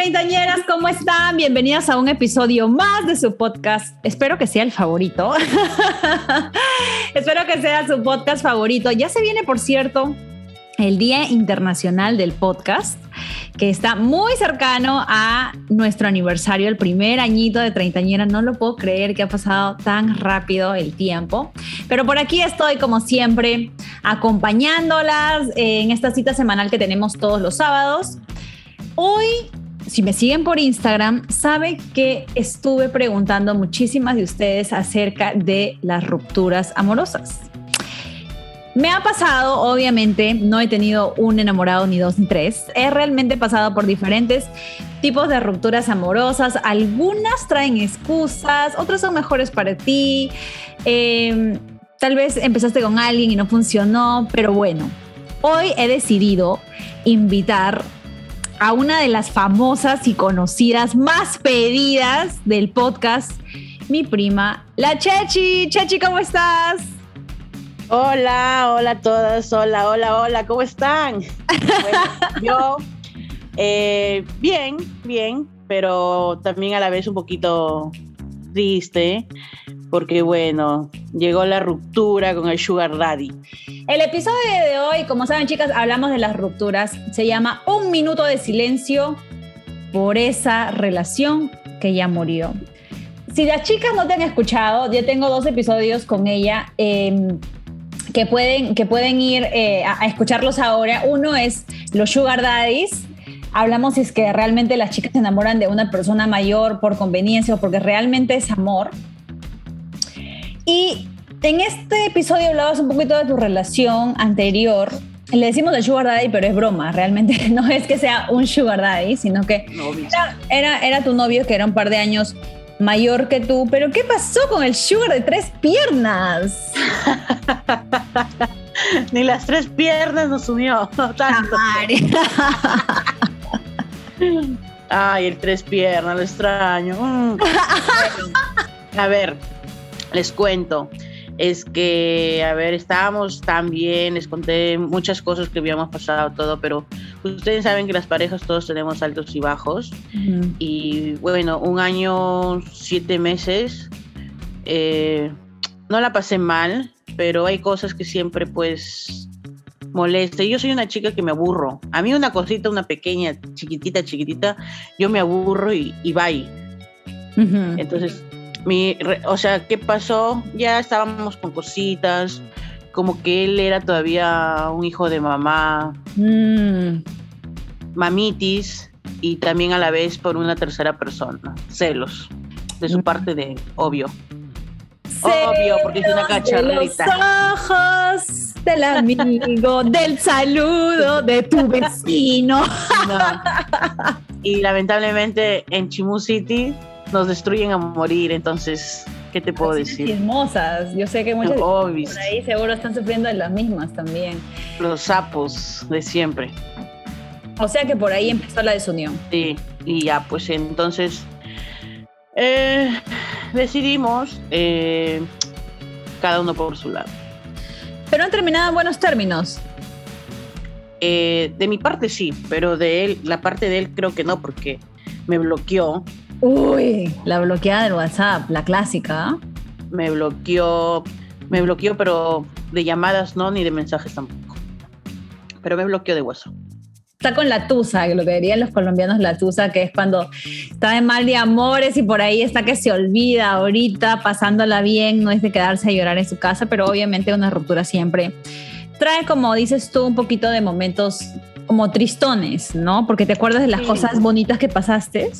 Treintañeras, ¿cómo están? Bienvenidas a un episodio más de su podcast. Espero que sea el favorito. Espero que sea su podcast favorito. Ya se viene, por cierto, el Día Internacional del Podcast, que está muy cercano a nuestro aniversario, el primer añito de treintañera. No lo puedo creer que ha pasado tan rápido el tiempo. Pero por aquí estoy, como siempre, acompañándolas en esta cita semanal que tenemos todos los sábados. Hoy, si me siguen por Instagram, sabe que estuve preguntando a muchísimas de ustedes acerca de las rupturas amorosas. Me ha pasado, obviamente, no he tenido un enamorado ni dos ni tres. He realmente pasado por diferentes tipos de rupturas amorosas. Algunas traen excusas, otras son mejores para ti. Em, tal vez empezaste con alguien y no funcionó, pero bueno, hoy he decidido invitar a una de las famosas y conocidas más pedidas del podcast, mi prima, la Chechi. Chechi, ¿cómo estás? Hola, hola a todas, hola, hola, hola, ¿cómo están? yo, eh, bien, bien, pero también a la vez un poquito triste, porque bueno, llegó la ruptura con el Sugar Daddy. El episodio de hoy, como saben chicas, hablamos de las rupturas. Se llama Un minuto de silencio por esa relación que ya murió. Si las chicas no te han escuchado, yo tengo dos episodios con ella em, que, pueden, que pueden ir eh, a, a escucharlos ahora. Uno es los Sugar Daddies, hablamos si es que realmente las chicas se enamoran de una persona mayor por conveniencia o porque realmente es amor. Y en este episodio hablabas un poquito de tu relación anterior. Le decimos de Sugar Daddy, pero es broma. Realmente no es que sea un Sugar Daddy, sino que era, era, tu novio que era un par de años mayor que tú. Pero ¿qué pasó con el Sugar de tres piernas? Ni las tres piernas nos subió. Tanto. Ay, el tres piernas, lo extraño. Mm. a ver, les cuento es que, a ver, estábamos tan bien, les conté muchas cosas que habíamos pasado, todo, pero ustedes saben que las parejas todos tenemos altos y bajos. Y bueno, un año, siete meses, eh, no la pasé mal, pero hay cosas que siempre pues molesta. Yo soy una chica que me aburro. A mí una cosita, una pequeña, chiquitita, chiquitita, yo me aburro y, y bye. Entonces, o sea, ¿qué pasó? Ya estábamos con cositas, como que él era todavía un hijo de mamá, mm. mamitis, y también a la vez por una tercera persona, celos, de su mm. parte de obvio. obvio, porque es una cacharrita. Los ojos del amigo, del saludo de tu vecino. Y lamentablemente en Chimu City nos destruyen a morir, entonces, ¿qué te puedo decir? Hermosas, yo sé que muchas por ahí seguro están sufriendo de las mismas también. Los sapos de siempre. O sea que por ahí empezó la desunión. Sí, y ya, pues entonces eh, decidimos eh, cada uno por su lado. Pero han terminado en buenos términos. Eh, de mi parte sí, pero de él, la parte de él creo que no, porque me bloqueó Uy, la bloqueada del WhatsApp, la clásica. Me bloqueó, me bloqueó, pero de llamadas no, ni de mensajes tampoco. Pero me bloqueó de WhatsApp. Está con la tusa, lo que dirían los colombianos la tusa, que es cuando está de mal de amores y por ahí está que se olvida ahorita, pasándola bien, no es de quedarse a llorar en su casa, pero obviamente una ruptura siempre trae, como dices tú, un poquito de momentos como tristones, ¿no? Porque te acuerdas de las cosas bonitas que pasaste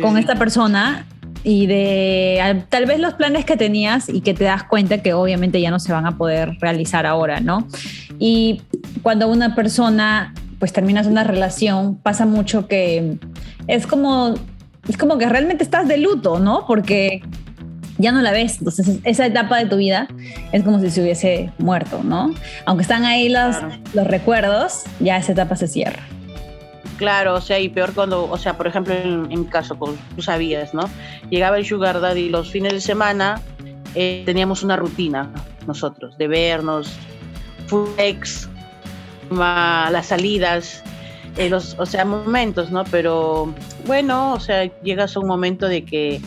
con esta persona y de tal vez los planes que tenías y que te das cuenta que obviamente ya no se van a poder realizar ahora, ¿no? Y cuando una persona pues terminas una relación, pasa mucho que es como es como que realmente estás de luto, ¿no? Porque ya no la ves. Entonces, esa etapa de tu vida es como si se hubiese muerto, ¿no? Aunque están ahí los, los recuerdos, ya esa etapa se cierra. Claro, o sea, y peor cuando, o sea, por ejemplo, en, mi caso, pues, tú sabías, ¿no? Llegaba el Sugar Daddy los fines de semana, eh, teníamos una rutina nosotros, de vernos, flex, las salidas, eh, los, o sea, momentos, ¿no? Pero bueno, o sea, llegas a un momento de que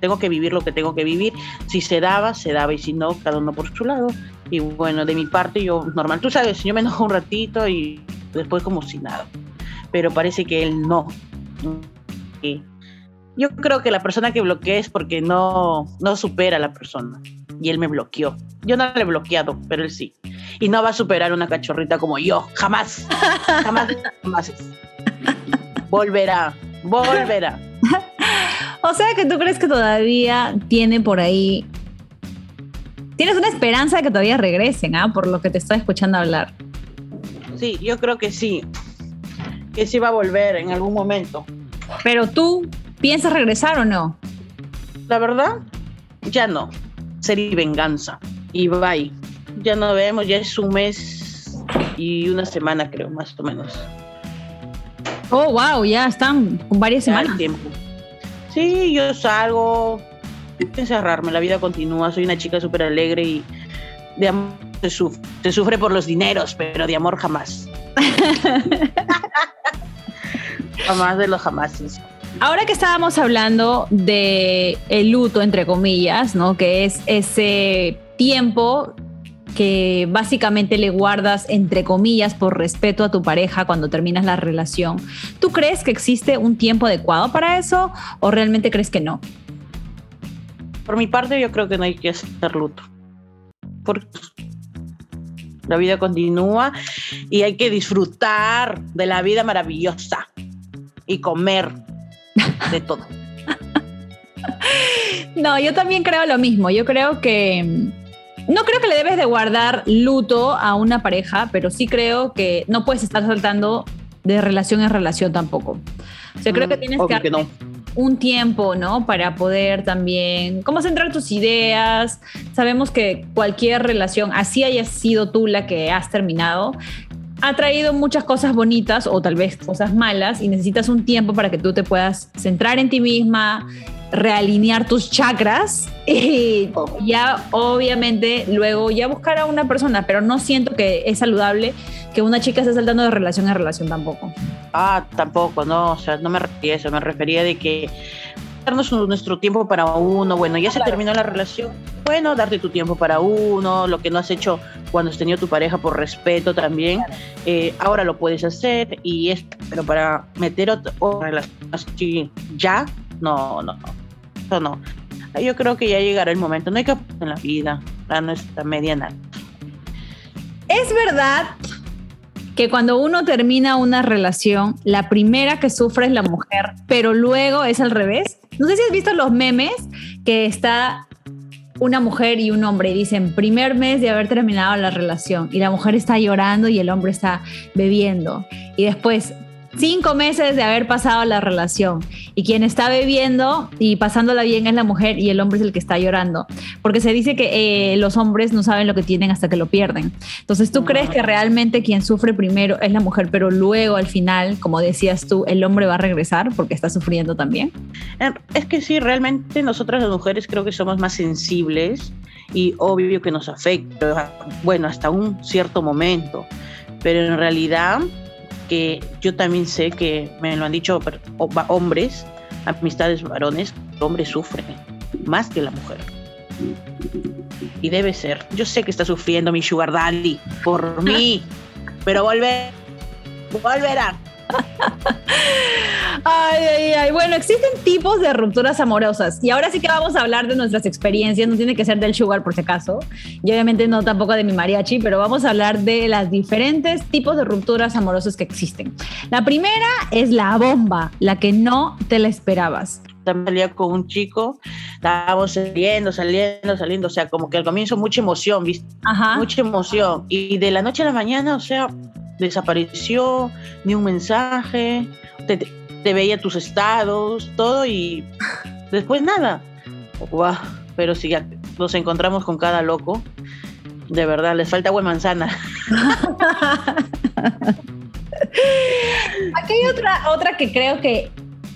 tengo que vivir lo que tengo que vivir. Si se daba, se daba, y si no, cada uno por su lado. Y bueno, de mi parte, yo normal, tú sabes, yo me enojo un ratito y después como si nada. Pero parece que él no. yo creo que la persona que bloquea es porque no, no supera a la persona. Y él me bloqueó. Yo no le he bloqueado, pero él sí. Y no va a superar una cachorrita como yo. Jamás. Jamás. jamás. Volverá. Volverá. O sea que tú crees que todavía tiene por ahí. Tienes una esperanza de que todavía regresen, ¿ah? Por lo que te estoy escuchando hablar. Sí, yo creo que sí. Que sí va a volver en algún momento. Pero tú, ¿piensas regresar o no? La verdad, ya no. Sería venganza. Y bye. Ya no vemos, ya es un mes y una semana, creo, más o menos. Oh, wow, ya están varias semanas. tiempo. Sí, yo salgo, encerrarme, la vida continúa, soy una chica súper alegre y de amor se sufre, se sufre por los dineros, pero de amor jamás. jamás de los jamases. Ahora que estábamos hablando de el luto, entre comillas, ¿no? Que es ese tiempo que básicamente le guardas, entre comillas, por respeto a tu pareja cuando terminas la relación. ¿Tú crees que existe un tiempo adecuado para eso o realmente crees que no? Por mi parte, yo creo que no hay que hacer luto. Porque la vida continúa y hay que disfrutar de la vida maravillosa y comer de todo. no, yo también creo lo mismo. Yo creo que no creo que le debes de guardar luto a una pareja, pero sí creo que no puedes estar saltando de relación en relación tampoco. O sea, creo que mm, tienes que, un tiempo, ¿no? Para poder también, cómo centrar tus ideas. Sabemos que cualquier relación, así haya sido tú la que has terminado, ha traído muchas cosas bonitas o tal vez cosas malas y necesitas un tiempo para que tú te puedas centrar en ti misma, realinear tus chakras y ya obviamente luego ya buscar a una persona, pero no siento que es saludable que una chica esté saltando de relación a relación tampoco. Ah, tampoco, no, o sea, no me refería a eso, me refería de que darnos nuestro tiempo para uno, bueno, ya se terminó la relación, bueno, darte tu tiempo para uno, lo que no has hecho cuando has tenido tu pareja por respeto también, eh, ahora lo puedes hacer y es, pero para meter otra, relación así ya, no, no, eso no. Yo creo que ya llegará el momento, no hay que en la vida, a nuestra mediana. Es verdad que cuando uno termina una relación, la primera que sufre es la mujer, pero luego es al revés. No sé si has visto los memes que está una mujer y un hombre y dicen primer mes de haber terminado la relación y la mujer está llorando y el hombre está bebiendo. Y después cinco meses de haber pasado la relación y quien está bebiendo y pasándola bien es la mujer y el hombre es el que está llorando, porque se dice que eh, los hombres no saben lo que tienen hasta que lo pierden. Entonces, ¿tú crees que realmente quien sufre primero es la mujer, pero luego al final, como decías tú, el hombre va a regresar porque está sufriendo también? Eh, es que sí, realmente nosotras las mujeres creo que somos más sensibles y obvio que nos afecta, bueno, hasta un cierto momento, pero en realidad que yo también sé que me lo han dicho hombres, amistades varones, el hombre sufre más que la mujer. Y debe ser. Yo sé que está sufriendo mi sugar daddy por mí, pero volver, volverá. Ay, ay, ay. Bueno, existen tipos de rupturas amorosas. Y ahora sí que vamos a hablar de nuestras experiencias. No tiene que ser del sugar, por si acaso. Y obviamente no tampoco de mi mariachi, pero vamos a hablar de las diferentes tipos de rupturas amorosas que existen. La primera es la bomba, la que no te la esperabas también salía con un chico, estábamos saliendo, saliendo, saliendo, o sea, como que al comienzo mucha emoción, ¿viste? Ajá. Mucha emoción. Y de la noche a la mañana, o sea, desapareció, ni un mensaje. te veía tus estados, todo y después nada. Guau, pero si ya nos encontramos con cada loco, de verdad, les falta agua manzana. Aquí hay otra, otra que creo que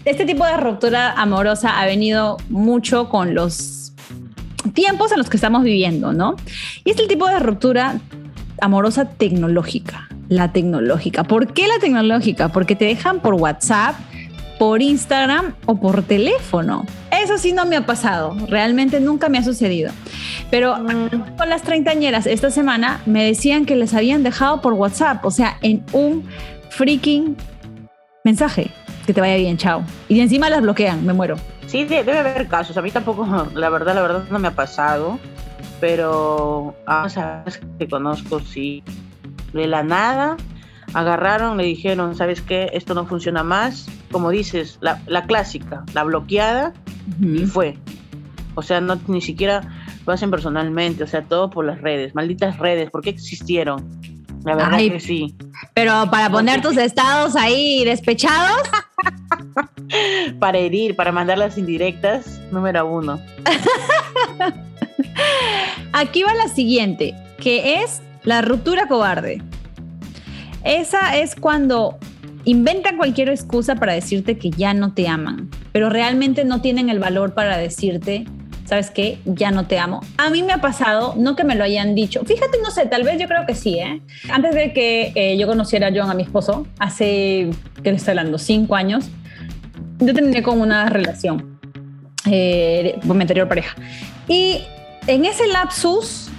este tipo de ruptura amorosa ha venido mucho con los tiempos en los que estamos viviendo, ¿no? Y es el tipo de ruptura amorosa tecnológica, la tecnológica. ¿Por qué la tecnológica? Porque te dejan por WhatsApp, por Instagram o por teléfono. Eso sí no me ha pasado, realmente nunca me ha sucedido. Pero mm. con las treintañeras esta semana me decían que les habían dejado por WhatsApp, o sea, en un freaking mensaje. Que te vaya bien, chao. Y encima las bloquean, me muero. Sí, debe haber casos. A mí tampoco, la verdad, la verdad no me ha pasado. Pero a veces que conozco, sí. De la nada, agarraron, le dijeron, ¿sabes qué? Esto no funciona más. Como dices, la, la clásica, la bloqueada, y fue. O sea, no ni siquiera lo hacen personalmente, o sea, todo por las redes, malditas redes, ¿por qué existieron? La verdad que sí. Pero para poner tus estados ahí despechados. para herir, para mandar las indirectas, número uno. Aquí va la siguiente, que es la ruptura cobarde. Esa es cuando inventan cualquier excusa para decirte que ya no te aman, pero realmente no tienen el valor para decirte ¿sabes qué? Ya no te amo. A mí me ha pasado, no que me lo hayan dicho, fíjate, no sé, tal vez yo creo que sí, ¿eh? Antes de que eh, yo conociera a John, a mi esposo, hace, ¿qué le estoy hablando? Cinco años, yo terminé con una relación eh, con anterior pareja. Y en ese lapsus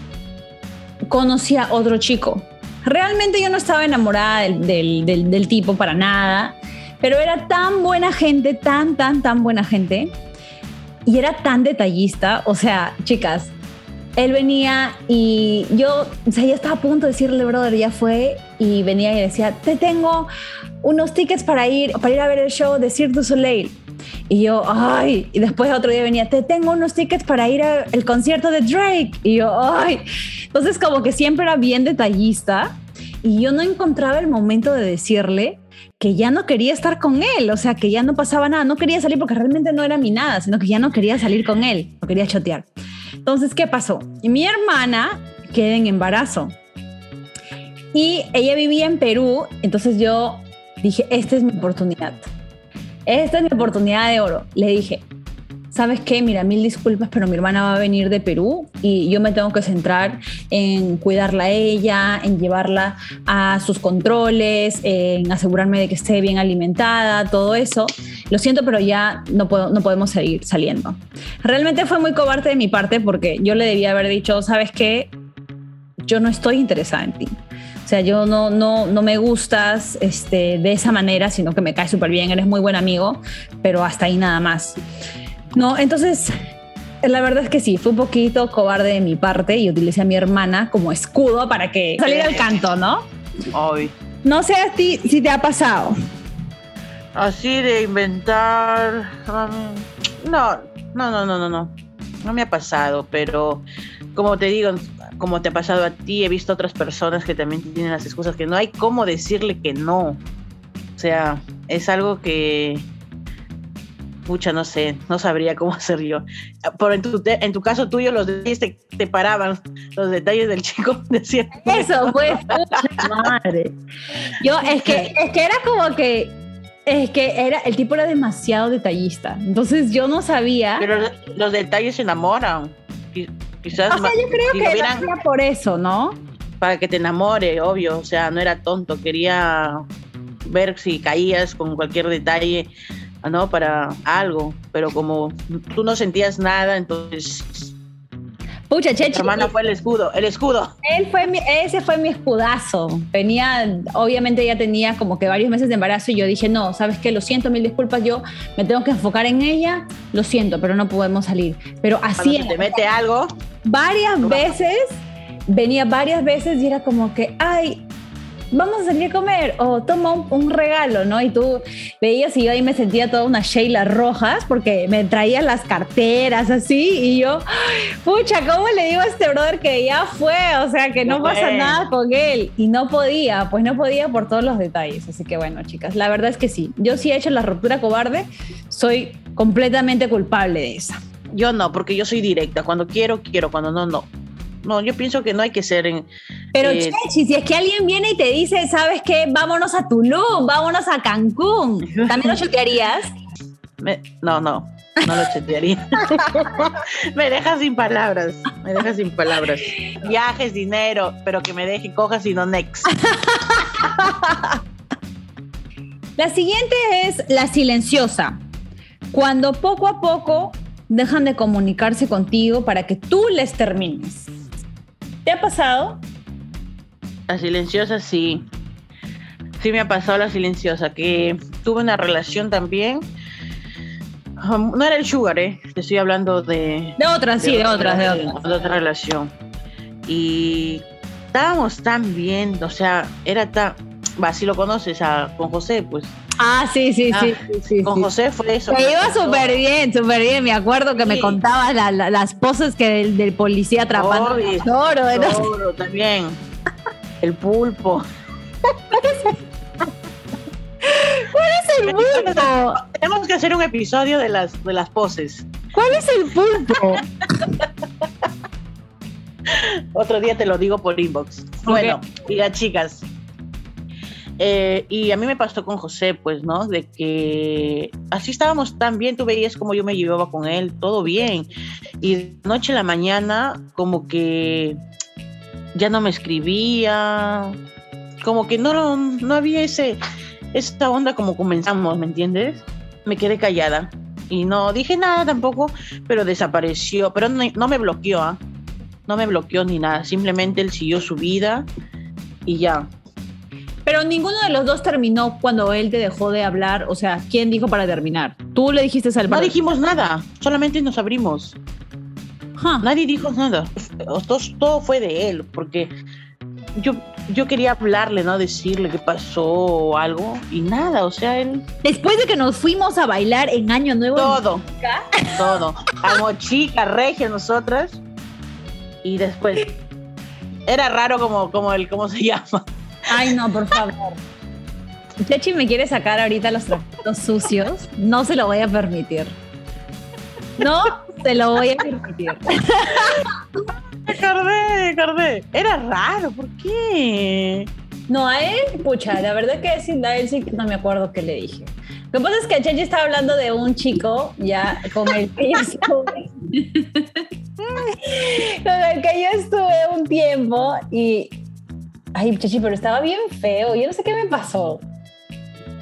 conocí a otro chico. Realmente yo no estaba enamorada del, del, del tipo para nada, pero era tan buena gente, tan, tan, tan buena gente, y era tan detallista, o sea, chicas, él venía y yo, o sea, ya estaba a punto de decirle, brother, ya fue, y venía y decía, te tengo unos tickets para ir, para ir a ver el show de Cirque du Soleil. Y yo, ay, y después otro día venía, te tengo unos tickets para ir al concierto de Drake. Y yo, ay. Entonces como que siempre era bien detallista y yo no encontraba el momento de decirle, que ya no quería estar con él, o sea, que ya no pasaba nada, no quería salir porque realmente no era mi nada, sino que ya no quería salir con él, no quería chotear. Entonces, ¿qué pasó? Mi hermana queda en embarazo y ella vivía en Perú, entonces yo dije, esta es mi oportunidad, esta es mi oportunidad de oro. Le dije, ¿sabes qué? Mira, mil disculpas, pero mi hermana va a venir de Perú y yo me tengo que centrar en cuidarla a ella, en llevarla a sus controles, en asegurarme de que esté bien alimentada, todo eso. Lo siento, pero ya no, puedo, no podemos seguir saliendo. Realmente fue muy cobarde de mi parte porque yo le debía haber dicho, ¿sabes qué? Yo no estoy interesada en ti. O sea, yo no, no, no me gustas este, de esa manera, sino que me caes súper bien, eres muy buen amigo, pero hasta ahí nada más. No, entonces, la verdad es que sí, fue un poquito cobarde de mi parte y utilicé a mi hermana como escudo para que saliera al canto, ¿no? Hoy. No sé a ti si te ha pasado. Así de inventar. no, no, no, no, no, no. No me ha pasado, pero como te digo, como te ha pasado a ti, he visto otras personas que también tienen las excusas que no hay cómo decirle que no. O sea, es algo que pucha, no sé, no sabría cómo hacer yo. Por en tu, en tu caso tuyo, los detalles te, paraban, los detalles del chico decían. Eso, pues, madre. Yo, es que, es que era como que, es que era, el tipo era demasiado detallista. Entonces yo no sabía. Pero los detalles se enamoran. Quizás. O sea, yo creo que era por eso, ¿no? Para que te enamore, obvio. O sea, no era tonto. Quería ver si caías con cualquier detalle ¿no? Para algo, pero como tú no sentías nada, entonces... Pucha, Chechi. hermana fue el escudo, el escudo. Él fue ese fue mi escudazo. Venía, obviamente ya tenía como que varios meses de embarazo y yo dije, no, ¿sabes qué? Lo siento, mil disculpas, yo me tengo que enfocar en ella, lo siento, pero no podemos salir. Pero así... Cuando te mete algo... Varias veces, venía varias veces y era como que, ay, vamos a salir a comer o toma un, regalo, ¿no? Y tú veías y yo ahí me sentía toda una Sheila Rojas porque me traían las carteras así y yo, pucha, ¿cómo le digo a este brother que ya fue? O sea, que no pasa nada con él. Y no podía, pues no podía por todos los detalles. Así que bueno, chicas, la verdad es que sí. Yo sí he hecho la ruptura cobarde, soy completamente culpable de esa. Yo no, porque yo soy directa. Cuando quiero, quiero. Cuando no, no. No, yo pienso que no hay que ser en. Pero, eh, Chechi, si es que alguien viene y te dice, ¿sabes qué? Vámonos a Tulum, vámonos a Cancún. ¿También lo chequearías? no, no, no lo chequearía. me dejas sin palabras, me dejas sin palabras. Viajes, dinero, pero que me deje cojas y no next. La siguiente es la silenciosa. Cuando poco a poco dejan de comunicarse contigo para que tú les termines. ¿Te ha pasado? La silenciosa sí. Sí me ha pasado la silenciosa, que tuve una relación también. Um, no era el sugar, ¿eh? Te estoy hablando de... De otras, sí, de otras, de otras. De otra relación. Y estábamos tan bien, o sea, era tan... Va, si lo conoces a, con José, pues Ah, sí, sí, sí, ah, sí, Con José fue eso. Me iba súper bien, súper bien. Me acuerdo que me contabas las poses que del, policía atrapando el toro. El toro también. El pulpo. ¿Cuál es el pulpo? Tenemos que hacer un episodio de las, de las poses. ¿Cuál es el pulpo? Otro día te lo digo por inbox. Bueno, y las chicas, eh, y a mí me pasó con José, pues, ¿no? De que así estábamos tan bien, tú veías cómo yo me llevaba con él, todo bien. Y de noche a la mañana, como que ya no me escribía, como que no, no había ese, esa onda como comenzamos, ¿me entiendes? Me quedé callada y no dije nada tampoco, pero desapareció, pero no, no me bloqueó, ¿ah? No me bloqueó ni nada, simplemente él siguió su vida y ya. Pero ninguno de los dos terminó cuando él te dejó de hablar. O sea, ¿quién dijo para terminar? Tú le dijiste al No dijimos nada, solamente nos abrimos. Nadie dijo nada. Todo, todo, fue de él, porque yo, yo quería hablarle, ¿no? Decirle qué pasó o algo, y nada, o sea, él. Después de que nos fuimos a bailar en Año Nuevo. Todo. todo. Como chica, regia, nosotras. Y después. Era raro como, como el, ¿cómo se llama? Ay, no, por favor. Chechi me quiere sacar ahorita los trapos sucios. No se lo voy a permitir. No se lo voy a permitir. Cardé, Cardé. Era raro, ¿por qué? No, a él, pucha, la verdad que sí, a él sí no me acuerdo qué le dije. Lo que pasa es que Chechi estaba hablando de un chico ya con el que yo estuve. con el que yo estuve un tiempo y Ay, Chachi, pero estaba bien feo. Yo no sé qué me pasó.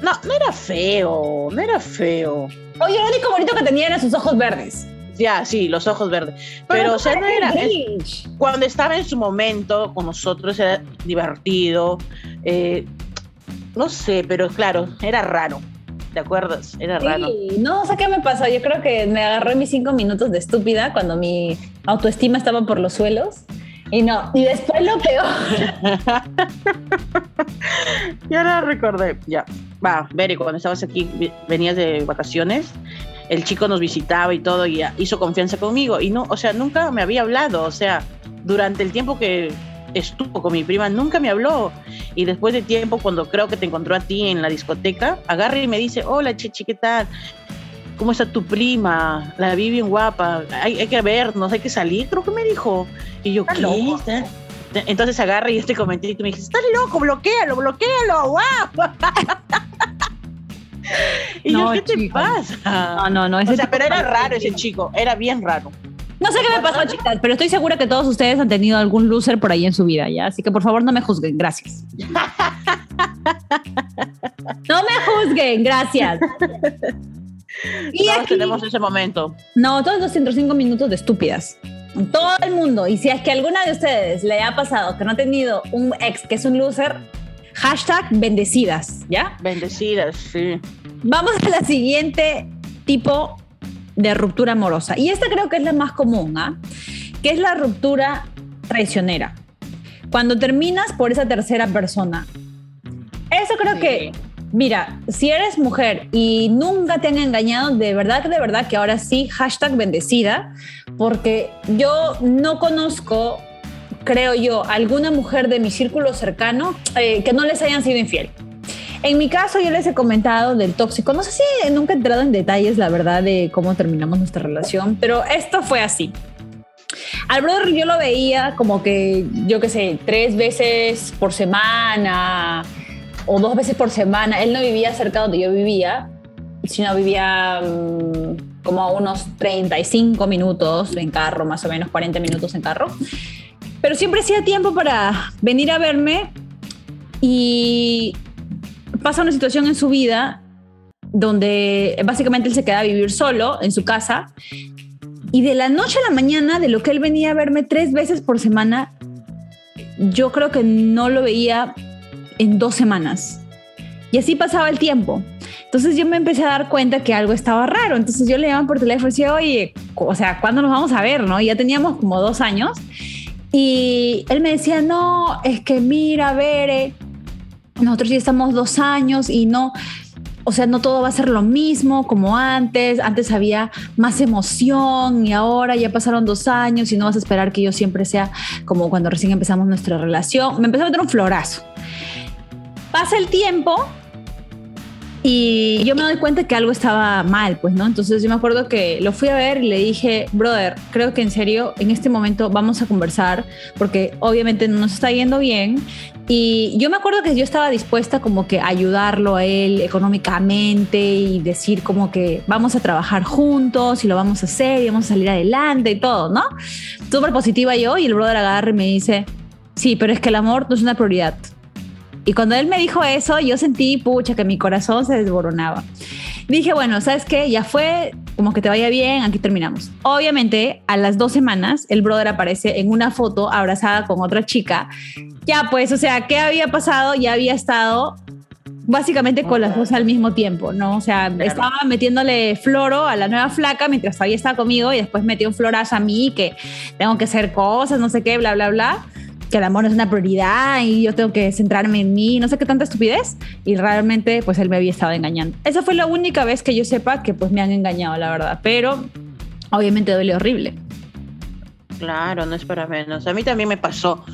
No, no era feo, no era feo. Oye, lo único bonito que tenía eran sus ojos verdes. Ya, sí, los ojos verdes. Pero, o sea, no era. cuando estaba en su momento con nosotros era divertido. Eh, no sé, pero claro, era raro. ¿Te acuerdas? Era raro. No sé qué me pasó. Yo creo que me agarré mis cinco minutos de estúpida cuando mi autoestima estaba por los suelos. Y no, y después lo peor. ya la recordé. Ya. Va, Beri, cuando estabas aquí, venías de vacaciones, el chico nos visitaba y todo, y hizo confianza conmigo. Y no, o sea, nunca me había hablado. O sea, durante el tiempo que estuvo con mi prima, nunca me habló. Y después de tiempo, cuando creo que te encontró a ti en la discoteca, agarra y me dice, hola, Chichi, ¿qué tal? ¿Cómo está tu prima? La vi bien guapa, hay, hay que vernos, hay que salir, creo que me dijo. Y yo, ¿qué? Entonces agarra y este comentario y me dice, estás loco, bloquealo, bloquealo, guapo. y yo, ¿qué te pasa? No, no, no. o sea, pero era raro ese chico, era bien raro. No sé qué me pasó, chicas, pero estoy segura que todos ustedes han tenido algún loser por ahí en su vida, ¿ya? Así que por favor no me juzguen, gracias. no me juzguen, gracias. Y aquí, tenemos ese momento. No, todos los 105 minutos de estúpidas. Todo el mundo. Y si es que alguna de ustedes le ha pasado que no ha tenido un ex que es un loser, hashtag bendecidas, ¿ya? Bendecidas, sí. Vamos a la siguiente tipo de ruptura amorosa. Y esta creo que es la más común, ¿ah? Que es la ruptura traicionera. Cuando terminas por esa tercera persona, Eso creo que, mira, si eres mujer y nunca te han engañado, de verdad, de verdad que ahora sí, hashtag bendecida, porque yo no conozco, creo yo, alguna mujer de mi círculo cercano eh, que no les hayan sido infiel. En mi caso, yo les he comentado del tóxico. No sé si nunca he entrado en detalles, la verdad, de cómo terminamos nuestra relación, pero esto fue así. Al brother yo lo veía como que, yo qué sé, tres veces por semana o dos veces por semana. Él no vivía cerca donde yo vivía, sino vivía mm, como a unos 35 minutos en carro, más o menos 40 minutos en carro. Pero siempre hacía tiempo para venir a verme y pasa una situación en su vida donde básicamente él se queda a vivir solo en su casa y de la noche a la mañana, de lo que él venía a verme tres veces por semana, yo creo que no lo veía en dos semanas. Y así pasaba el tiempo. Entonces yo me empecé a dar cuenta que algo estaba raro. Entonces yo le llamaba por teléfono y decía, oye, o sea, ¿cuándo nos vamos a ver? ¿no? ya teníamos como dos años. Y él me decía, no, es que mira, ver, nosotros ya estamos dos años y no, o sea, no todo va a ser lo mismo como antes. Antes había más emoción y ahora ya pasaron dos años y no vas a esperar que yo siempre sea como cuando recién empezamos nuestra relación. Me empezó a meter un florazo. Pasa el tiempo y yo me doy cuenta que algo estaba mal, pues, ¿no? Entonces yo me acuerdo que lo fui a ver y le dije, brother, creo que en serio, en este momento vamos a conversar, porque obviamente no nos está yendo bien. Y yo me acuerdo que yo estaba dispuesta como que ayudarlo a él económicamente y decir como que vamos a trabajar juntos y lo vamos a hacer y vamos a salir adelante y todo, ¿no? Súper positiva yo y el brother agarra y me dice, sí, pero es que el amor no es una prioridad y cuando él me dijo eso, yo sentí, pucha, que mi corazón se desboronaba. Dije, bueno, ¿sabes qué? Ya fue, como que te vaya bien, aquí terminamos. Obviamente, a las dos semanas, el brother aparece en una foto abrazada con otra chica. Ya, pues, o sea, ¿qué había pasado? Ya había estado básicamente con las dos al mismo tiempo, ¿no? O sea, estaba metiéndole floro a la nueva flaca mientras todavía estaba conmigo y después metió un florazo a mí que tengo que hacer cosas, no sé qué, bla, bla, bla que el amor es una prioridad y yo tengo que centrarme en mí, no sé qué tanta estupidez. Y realmente, pues él me había estado engañando. Esa fue la única vez que yo sepa que pues me han engañado, la verdad. Pero obviamente duele horrible. Claro, no es para menos. A mí también me pasó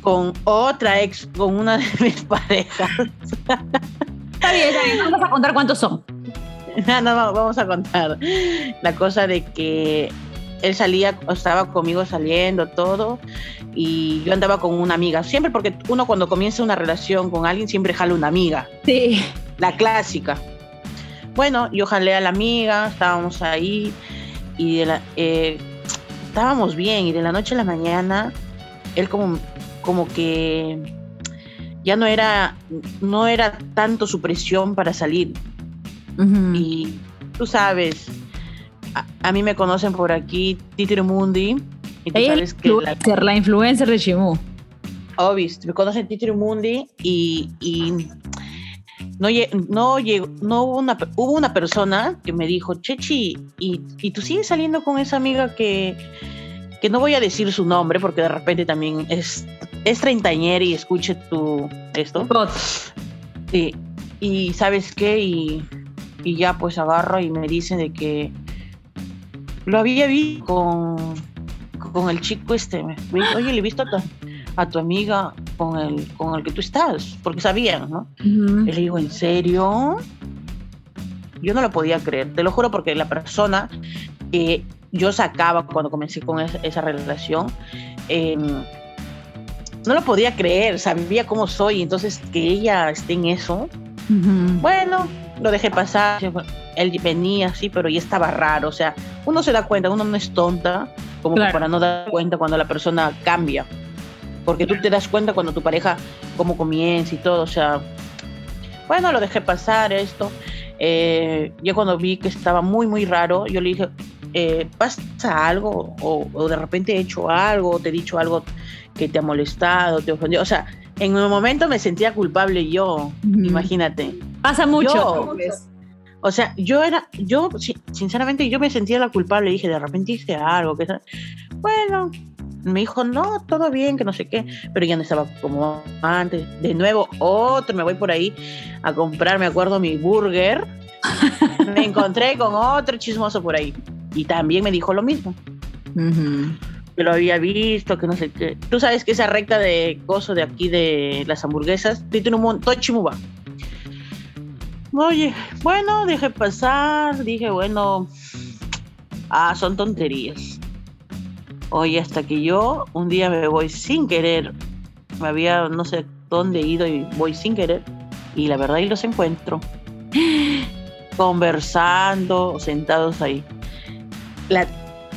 con otra ex, con una de mis parejas. Está bien, está bien. Vamos a contar cuántos son. No, no, vamos a contar. La cosa de que él salía, estaba conmigo saliendo, todo, y yo andaba con una amiga, siempre porque uno cuando comienza una relación con alguien siempre jala una amiga. Sí. La clásica. Bueno, yo jalé a la amiga, estábamos ahí, y de la, eh, estábamos bien, y de la noche a la mañana, él como, como que ya no era, no era tanto su presión para salir. Y tú sabes, a, mí me conocen por aquí, Titri Mundi. Y tú sabes que la, la, influencer de Shimu. Obvio, me conocen Titri Mundi y, y no, no, no hubo, una, hubo una persona que me dijo, Chechi, ¿y, y tú sigues saliendo con esa amiga que, que no voy a decir su nombre porque de repente también es, es treintañera y escuche tu esto. Sí, y sabes qué, y, y ya pues agarro y me dicen de que lo había visto con, con el chico este. Oye, le he visto a tu, amiga con el, con el que tú estás, porque sabían, ¿no? Y le digo, ¿en serio? Yo no lo podía creer, te lo juro, porque la persona que yo sacaba cuando comencé con esa, relación, em, no lo podía creer, sabía cómo soy, entonces que ella esté en eso, bueno, lo dejé pasar, él venía así, pero ya estaba raro, o sea, uno se da cuenta, uno no es tonta, como para no dar cuenta cuando la persona cambia, porque tú te das cuenta cuando tu pareja, cómo comienza y todo, o sea, bueno, lo dejé pasar esto, eh, yo cuando vi que estaba muy, muy raro, yo le dije, eh, ¿pasa algo? O, de repente he hecho algo, o te he dicho algo que te ha molestado, te ofendió, o sea, en un momento me sentía culpable yo, imagínate. Pasa mucho. O sea, yo era, yo sinceramente yo me sentía la culpable, dije, de repente hice algo, que bueno, me dijo, no, todo bien, que no sé qué, pero ya no estaba como antes. De nuevo, otro, me voy por ahí a comprar, me acuerdo, mi burger. me encontré con otro chismoso por ahí. Y también me dijo lo mismo. Que lo había visto, que no sé qué. Tú sabes que esa recta de coso de aquí de las hamburguesas tiene un montón chimuba. Oye, bueno, dejé pasar, dije, bueno, ah, son tonterías. Oye, hasta que yo un día me voy sin querer, me había no sé dónde ido y voy sin querer, y la verdad y los encuentro conversando, sentados ahí. La,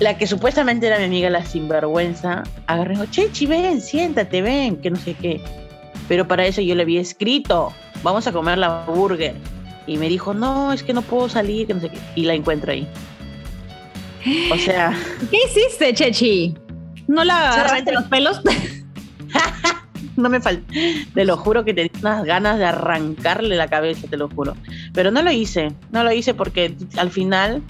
la que supuestamente era mi amiga, la sinvergüenza, agarré, Chechi, ven, siéntate, ven, que no sé qué. Pero para eso yo le había escrito, vamos a comer la burger. Y me dijo, no, es que no puedo salir, que no sé qué. Y la encuentro ahí. O sea. ¿Qué hiciste, Chechi? ¿No la agarraste los pelos? no me falta. Te lo juro que tenía unas ganas de arrancarle la cabeza, te lo juro. Pero no lo hice. No lo hice porque al final,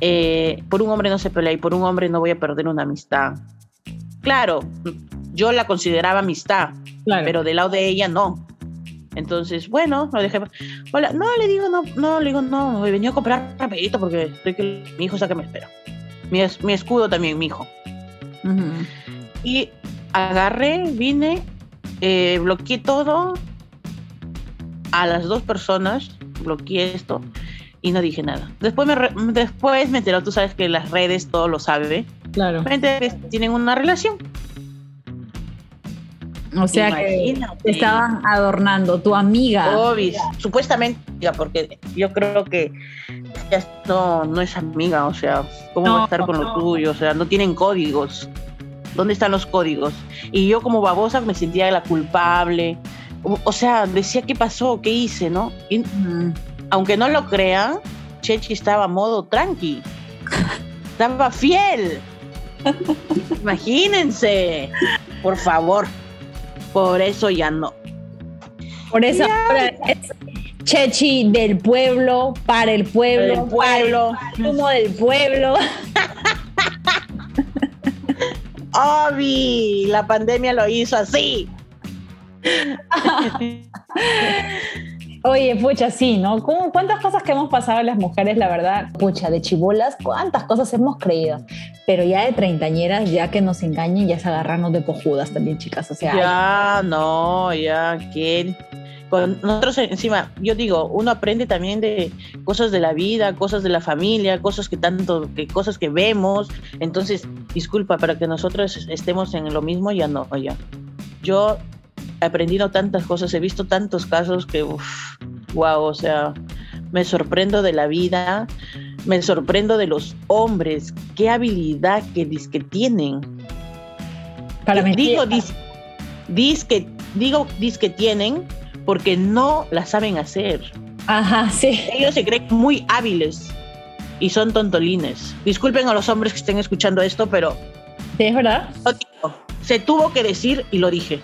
eh, por un hombre no se pelea y por un hombre no voy a perder una amistad. Claro, yo la consideraba amistad, pero del lado de ella no. Entonces, bueno, lo dejé. Hola, no, le digo, no, no, le digo, no, he venido a comprar rapidito porque estoy que mi hijo está que me espera. Mi, mi escudo también, mi hijo. Y agarré, vine, eh, bloqueé todo a las dos personas, bloqueé esto y no dije nada. Después me, después me enteró, tú sabes que las redes todo lo sabe. Claro. Tienen una relación. O sea que estaban adornando, tu amiga. Obvio, supuestamente, porque yo creo que no, no es amiga, o sea, ¿cómo va a estar con lo tuyo? O sea, no tienen códigos. ¿Dónde están los códigos? Y yo como babosa me sentía la culpable. O, sea, decía qué pasó, qué hice, ¿no? Aunque no lo crean, Chechi estaba a modo tranqui. estaba fiel. Imagínense, por favor. Por eso ya no. Por eso es Chechi del pueblo, para el pueblo, el pueblo, como del pueblo. Obi, la pandemia lo hizo así. Oye, pucha, sí, ¿no? ¿Cuántas cosas que hemos pasado las mujeres, la verdad? Pucha, de chibolas, ¿cuántas cosas hemos creído? Pero ya de treintañeras, ya que nos engañen, ya es agarrarnos de cojudas también, chicas. O sea, ya, no, ya, ¿quién? Con nosotros encima, yo digo, uno aprende también de cosas de la vida, cosas de la familia, cosas que tanto, que cosas que vemos. Entonces, disculpa, para que nosotros estemos en lo mismo, ya no, ya. Yo he aprendido tantas cosas, he visto tantos casos que, uff, wow, o sea, me sorprendo de la vida, me sorprendo de los hombres, qué habilidad que, que tienen. Para digo, dis, que, digo dis que tienen porque no la saben hacer. Ajá, sí. Ellos se creen muy hábiles y son tontolines. Disculpen a los hombres que estén escuchando esto, pero... Sí, es verdad. Se tuvo que decir y lo dije.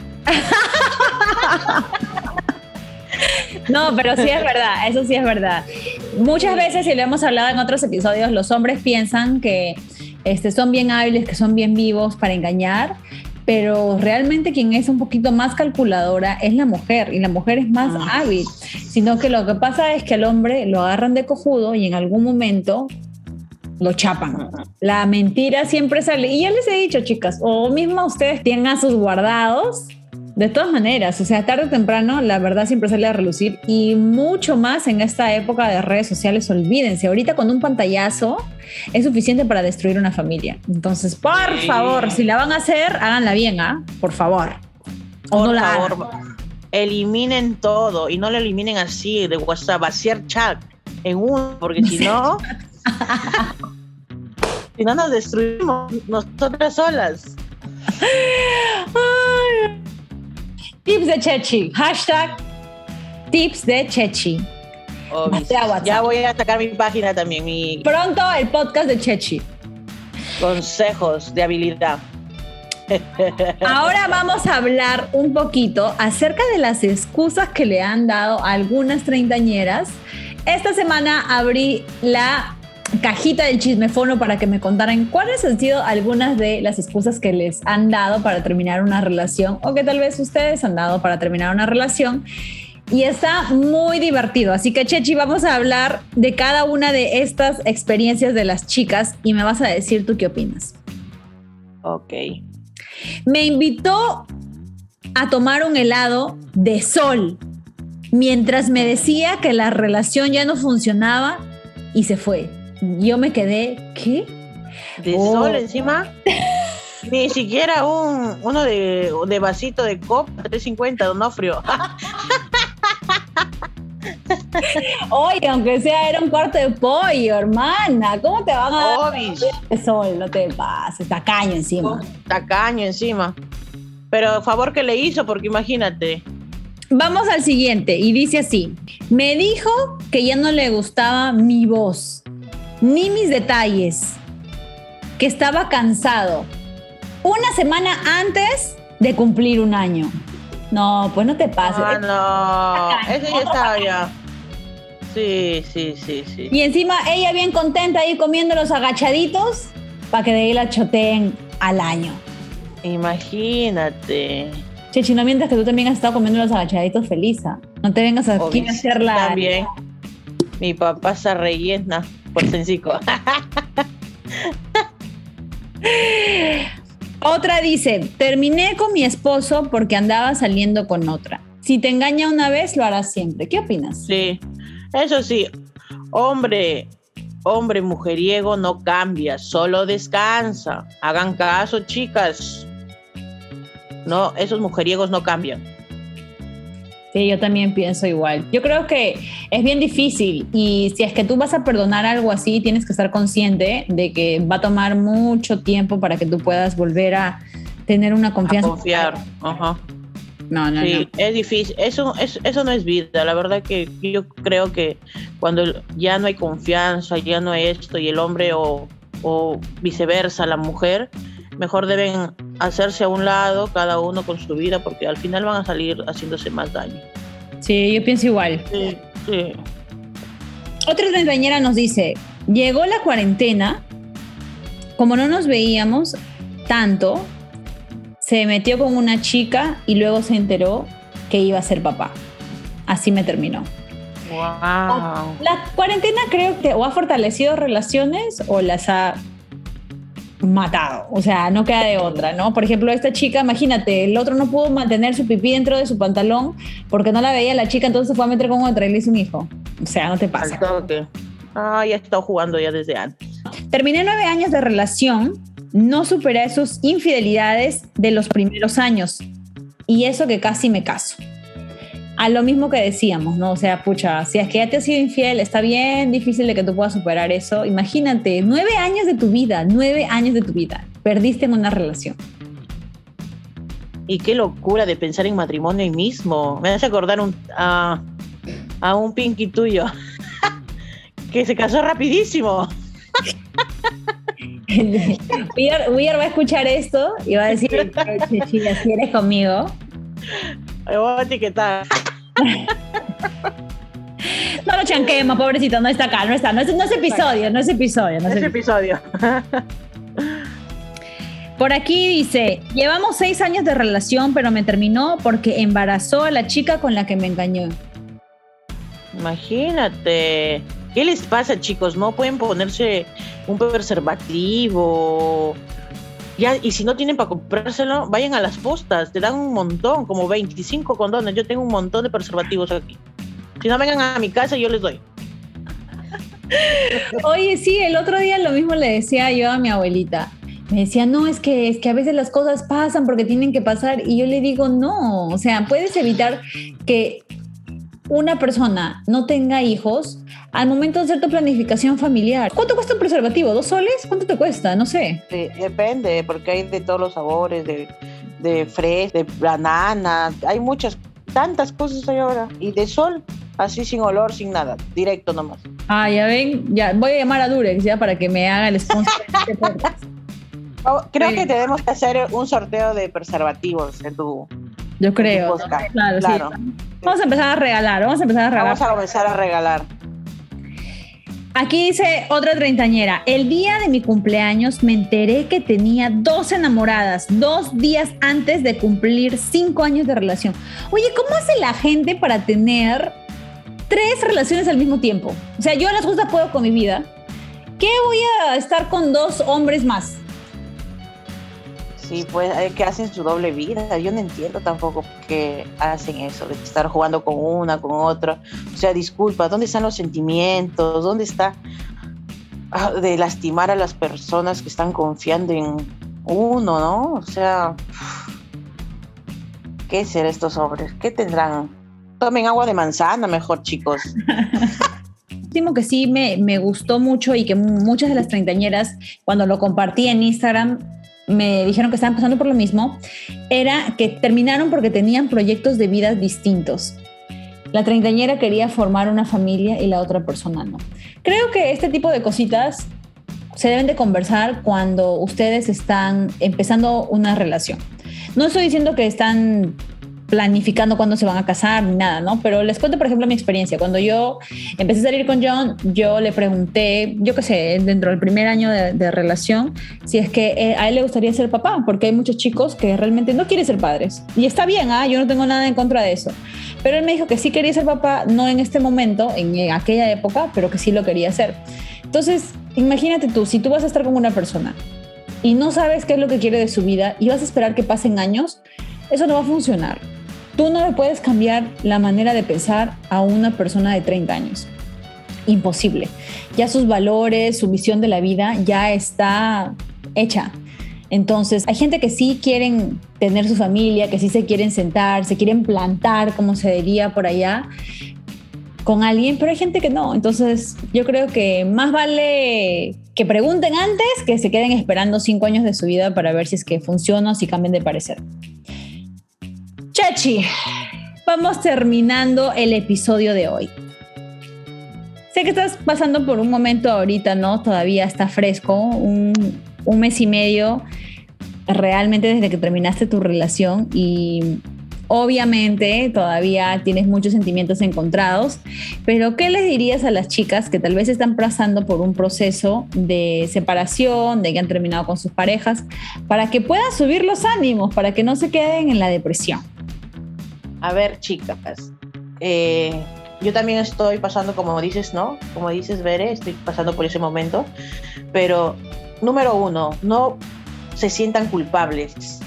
No, pero sí es verdad, eso sí es verdad. Muchas veces, y lo hemos hablado en otros episodios, los hombres piensan que este, son bien hábiles, que son bien vivos para engañar, pero realmente quien es un poquito más calculadora es la mujer y la mujer es más ah. hábil, sino que lo que pasa es que al hombre lo agarran de cojudo y en algún momento lo chapan. La mentira siempre sale. Y ya les he dicho, chicas, o mismo ustedes tienen sus guardados de todas maneras, o sea, tarde o temprano la verdad siempre sale a relucir y mucho más en esta época de redes sociales, olvídense, ahorita con un pantallazo es suficiente para destruir una familia. Entonces, por favor, si la van a hacer, háganla bien, ¿ah? Por favor. O no la favor, eliminen todo y no lo eliminen así de WhatsApp, vaciar chat en uno, porque si no, si no nos destruimos nosotras solas. Tips de Chechi. Hashtag tips de Chechi. ya voy a sacar mi página también. Mi... Pronto el podcast de Chechi. Consejos de habilidad. Ahora vamos a hablar un poquito acerca de las excusas que le han dado a algunas treintañeras. Esta semana abrí la cajita del chismefono para que me contaran cuáles han sido algunas de las excusas que les han dado para terminar una relación o que tal vez ustedes han dado para terminar una relación. Y está muy divertido. Así que, Chechi, vamos a hablar de cada una de estas experiencias de las chicas y me vas a decir tú qué opinas. Ok. Me invitó a tomar un helado de sol mientras me decía que la relación ya no funcionaba y se fue. Yo me quedé, ¿qué? ¿De sol encima? Ni siquiera un, uno de, de vasito de copa 350, Donofrio. Oye, aunque sea era un cuarto de pollo, hermana. ¿Cómo te van a dar de sol? No te pases, tacaño encima. Tacaño encima. Pero favor que le hizo, porque imagínate. Vamos al siguiente y dice así. Me dijo que ya no le gustaba mi voz, ni mis detalles, que estaba cansado. Una semana antes de cumplir un año. No, pues no te pases. Ah, no, ese ya estaba ya. Sí, sí, sí, sí. Y encima ella bien contenta ahí comiendo los agachaditos para que de ahí la choteen al año. Imagínate. Chechi, no mientras que tú también has estado comiendo los agachaditos feliz. ¿ah? No te vengas aquí a hacer la. También. Mi papá se rellena por sencillo. Otra dice: Terminé con mi esposo porque andaba saliendo con otra. Si te engaña una vez, lo harás siempre. ¿Qué opinas? Sí, eso sí. Hombre, hombre mujeriego no cambia, solo descansa. Hagan caso, chicas. No, esos mujeriegos no cambian. Sí, yo también pienso igual. Yo creo que es bien difícil y si es que tú vas a perdonar algo así, tienes que estar consciente de que va a tomar mucho tiempo para que tú puedas volver a tener una confianza. confiar, ajá. No, no, sí, es difícil. Eso, eso, eso no es vida. La verdad que yo creo que cuando ya no hay confianza, ya no hay esto, y el hombre o, o viceversa, la mujer, mejor deben hacerse a un lado, cada uno con su vida, porque al final van a salir haciéndose más daño. Sí, yo pienso igual. Sí, sí. Otra treintañera nos dice, llegó la cuarentena, como no nos veíamos tanto, se metió con una chica y luego se enteró que iba a ser papá. Así me terminó. Wow. La cuarentena creo que o ha fortalecido relaciones o las ha matado, o sea, no queda de otra, ¿no? Por ejemplo, esta chica, imagínate, el otro no pudo mantener su pipí dentro de su pantalón porque no la veía la chica, entonces se fue a meter con otra y le hizo un hijo. O sea, no te pasa. Ah, ya he estado jugando ya desde antes. Terminé nueve años de relación, no superé sus infidelidades de los primeros años y eso que casi me caso a lo mismo que decíamos, ¿no? O sea, pucha, si es que ya te has sido infiel, está bien difícil de que tú puedas superar eso. Imagínate, nueve años de tu vida, nueve años de tu vida, perdiste en una relación. Y qué locura de pensar en matrimonio ahí mismo. Me hace acordar un, a, a un pinky tuyo que se casó rapidísimo. Weir va a escuchar esto y va a decir, si eres conmigo. Me voy a etiquetar. No lo chanquemos, pobrecito, no está acá, no está, no es, episodio, no es episodio. No es, episodio. Por aquí dice, llevamos seis años de relación, pero me terminó porque embarazó a la chica con la que me engañó. Imagínate. ¿Qué les pasa, chicos? No pueden ponerse un preservativo, y si no tienen para comprárselo, vayan a las postas, te dan un montón, como 25 condones. Yo tengo un montón de preservativos aquí. Si no vengan a mi casa, yo les doy. Oye, sí, el otro día lo mismo le decía yo a mi abuelita. Me decía, no, es que, es que a veces las cosas pasan porque tienen que pasar. Y yo le digo, no, o sea, puedes evitar que una persona no tenga hijos al momento de hacer tu planificación familiar. ¿Cuánto cuesta un preservativo? ¿Dos soles? ¿Cuánto te cuesta? No sé. depende, porque hay de todos los sabores, de, de fresa, de banana, hay muchas, tantas cosas hay ahora. Y de sol, así sin olor, sin nada, directo nomás. Ah, ya ven, ya voy a llamar a Durex ya para que me haga el sponsor este oh, Creo que tenemos que hacer un sorteo de preservativos en tu. Yo creo. Claro, claro. Vamos a empezar a regalar, vamos a empezar a regalar. Vamos a comenzar a regalar. Aquí dice otra treintañera, el día de mi cumpleaños me enteré que tenía dos enamoradas, dos días antes de cumplir cinco años de relación. Oye, ¿cómo hace la gente para tener tres relaciones al mismo tiempo? O sea, yo a las justas puedo con mi vida. ¿Qué voy a estar con dos hombres más? Sí, pues que hacen su doble vida. Yo no entiendo tampoco por qué hacen eso, de estar jugando con una, con otra. O sea, disculpa, ¿dónde están los sentimientos? ¿Dónde está ah, de lastimar a las personas que están confiando en uno, no? O sea, ¿qué serán estos hombres? ¿Qué tendrán? Tomen agua de manzana mejor, chicos. último que sí me, me, gustó mucho y que muchas de las treintañeras, cuando lo compartí en Instagram, me dijeron que estaban pasando por lo mismo, era que terminaron porque tenían proyectos de vida distintos. La treintañera quería formar una familia y la otra persona no. Creo que este tipo de cositas se deben de conversar cuando ustedes están empezando una relación. No estoy diciendo que están planificando cuándo se van a casar ni nada, ¿no? Pero les cuento, por ejemplo, mi experiencia. Cuando yo empecé a salir con John, yo le pregunté, yo qué sé, dentro del primer año de, relación, si es que eh, a él le gustaría ser papá, porque hay muchos chicos que realmente no quieren ser padres. Y está bien, ¿ah? Yo no tengo nada en contra de eso. Pero él me dijo que sí quería ser papá, no en este momento, en aquella época, pero que sí lo quería hacer. Entonces, imagínate tú, si tú vas a estar con una persona y no sabes qué es lo que quiere de su vida y vas a esperar que pasen años, eso no va a funcionar. Tú no le puedes cambiar la manera de pensar a una persona de 30 años. Imposible. Ya sus valores, su visión de la vida ya está hecha. Entonces, hay gente que sí quieren tener su familia, que sí se quieren sentar, se quieren plantar, como se diría por allá, con alguien, pero hay gente que no. Entonces, yo creo que más vale que pregunten antes que se queden esperando cinco años de su vida para ver si es que funciona o si cambian de parecer. Chachi, vamos terminando el episodio de hoy. Sé que estás pasando por un momento ahorita, ¿no? Todavía está fresco, un, un mes y medio realmente desde que terminaste tu relación y obviamente todavía tienes muchos sentimientos encontrados, pero ¿qué les dirías a las chicas que tal vez están pasando por un proceso de separación, de que han terminado con sus parejas, para que puedan subir los ánimos, para que no se queden en la depresión? A ver, chicas, eh, yo también estoy pasando, como dices, ¿no? Como dices, Bere, estoy pasando por ese momento, pero número uno, no se sientan culpables.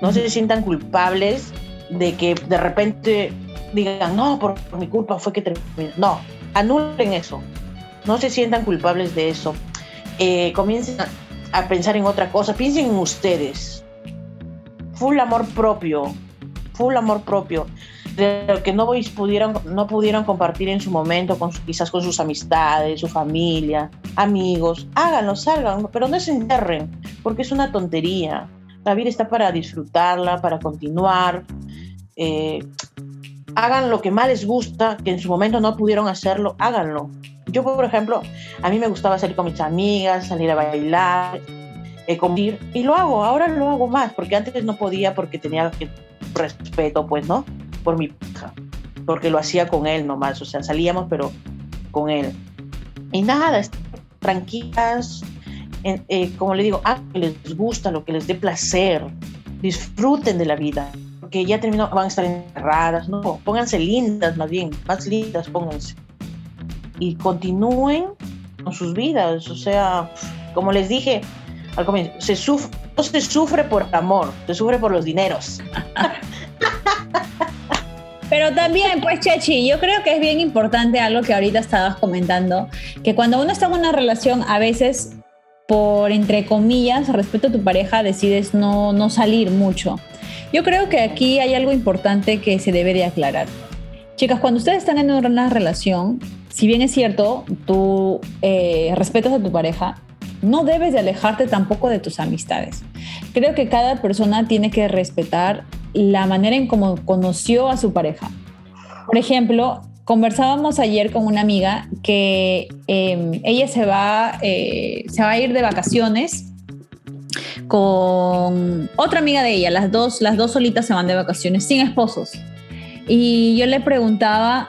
No se sientan culpables de que de repente digan, no, por, mi culpa fue que terminé. No, anulen eso. No se sientan culpables de eso. Eh, comiencen a, a pensar en otra cosa. Piensen en ustedes. Full amor propio full amor propio, de lo que no pudieron, no pudieron compartir en su momento, con quizás con sus amistades, su familia, amigos. Háganlo, salgan, pero no se enterren, porque es una tontería. La vida está para disfrutarla, para continuar. Eh, hagan lo que más les gusta, que en su momento no pudieron hacerlo, háganlo. Yo, por ejemplo, a mí me gustaba salir con mis amigas, salir a bailar, eh, comer, y lo hago, ahora lo hago más, porque antes no podía porque tenía que respeto, pues, ¿no? Por mi hija, porque lo hacía con él nomás, o sea, salíamos, pero con él. Y nada, tranquilas, eh, como le digo, a que les gusta, lo que les dé placer, disfruten de la vida, porque ya terminó, van a estar encerradas, no, pónganse lindas más bien, más lindas pónganse. Y continúen con sus vidas, o sea, como les dije al comienzo, se sufre, no se sufre por amor, se sufre por los dineros. Pero también, pues, Chechi, yo creo que es bien importante algo que ahorita estabas comentando, que cuando uno está en una relación, a veces, por entre comillas, respeto a tu pareja, decides no, no salir mucho. Yo creo que aquí hay algo importante que se debe de aclarar. Chicas, cuando ustedes están en una relación, si bien es cierto, tú eh, respetas a tu pareja, no debes de alejarte tampoco de tus amistades. Creo que cada persona tiene que respetar la manera en cómo conoció a su pareja. Por ejemplo, conversábamos ayer con una amiga que em, ella se va, eh, se va a ir de vacaciones con otra amiga de ella. Las dos, las dos solitas se van de vacaciones sin esposos. Y yo le preguntaba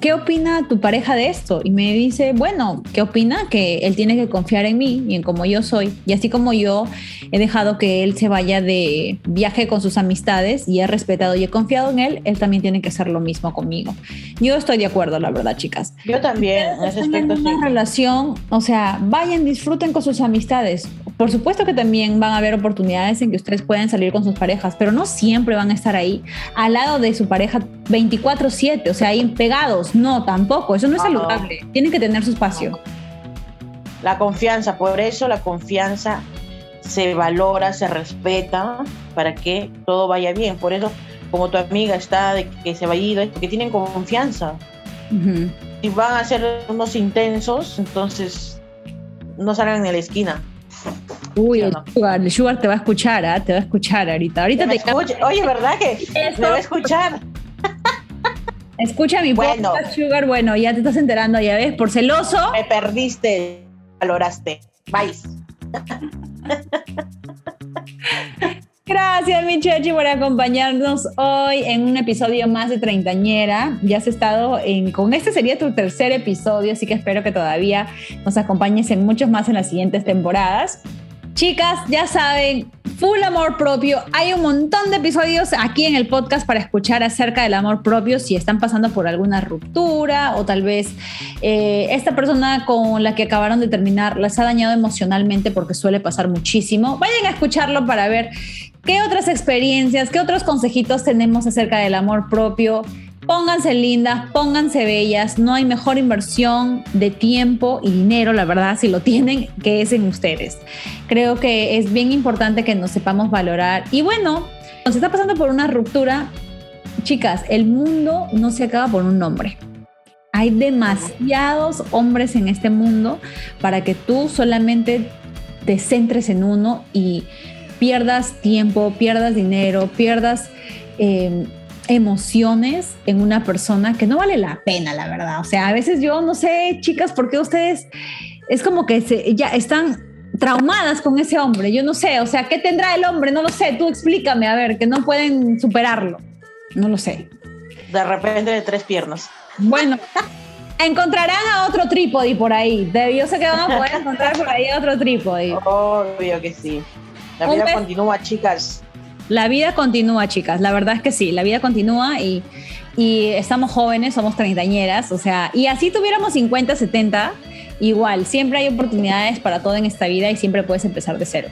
¿qué opina tu pareja de esto? Y me dice, bueno, ¿qué opina? Que él tiene que confiar en mí y en cómo yo soy. Y así como yo he dejado que él se vaya de viaje con sus amistades y he respetado y he confiado en él, él también tiene que hacer lo mismo conmigo. Yo estoy de acuerdo, la verdad, chicas. Yo también, en ese aspecto. En una relación, o sea, vayan, disfruten con sus amistades. Por supuesto que también van a haber oportunidades en que ustedes pueden salir con sus parejas, pero no siempre van a estar ahí al lado de su pareja 24/7, o sea, ahí pegados. No, tampoco, eso no es saludable. Tienen que tener su espacio. La confianza, por eso la confianza se valora, se respeta para que todo vaya bien. Por eso, como tu amiga está de que se va a ir, porque tienen confianza. Y van a ser unos intensos, entonces no salgan en la esquina. Uy, el, sugar, te va a escuchar, ¿ah? te va a escuchar ahorita. Ahorita te, Oye, ¿verdad que me va a escuchar? Escucha mi bueno. Sugar. Bueno, ya te estás enterando, ya ves, por celoso. Me perdiste, valoraste. Bye. Gracias, mi Chechi, por acompañarnos hoy en un episodio más de Treintañera. Ya has estado en, con este sería tu tercer episodio, así que espero que todavía nos acompañes en muchos más en las siguientes temporadas. Chicas, ya saben, full amor propio. Hay un montón de episodios aquí en el podcast para escuchar acerca del amor propio si están pasando por alguna ruptura o tal vez eh, esta persona con la que acabaron de terminar las ha dañado emocionalmente porque suele pasar muchísimo. Vayan a escucharlo para ver qué otras experiencias, qué otros consejitos tenemos acerca del amor propio Pónganse lindas, pónganse bellas, no hay mejor inversión de tiempo y dinero, la verdad, si lo tienen, que es en ustedes. Creo que es bien importante que nos sepamos valorar. Y bueno, nos está pasando por una ruptura, chicas, el mundo no se acaba por un hombre. Hay demasiados hombres en este mundo para que tú solamente te centres en uno y pierdas tiempo, pierdas dinero, pierdas... Eh, emociones en una persona que no vale la pena, la verdad. O sea, a veces yo no sé, chicas, por qué ustedes es como que se, ya están traumadas con ese hombre. Yo no sé, o sea, ¿qué tendrá el hombre? No lo sé, tú explícame, a ver, que no pueden superarlo. No lo sé. De repente de tres piernas. Bueno, encontrarán a otro trípode por ahí. Yo sé que van a poder encontrar por ahí otro trípode. Obvio que sí. La vida continúa, chicas. La vida continúa, chicas. La verdad es que sí, la vida continúa y, estamos jóvenes, somos treintañeras, o sea, y así tuviéramos 50, 70, igual, siempre hay oportunidades para todo en esta vida y siempre puedes empezar de cero.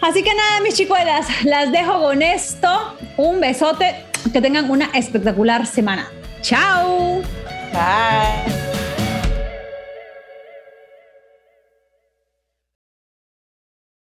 Así que nada, mis chicuelas, las dejo con esto. Un besote, que tengan una espectacular semana. Chao. Bye.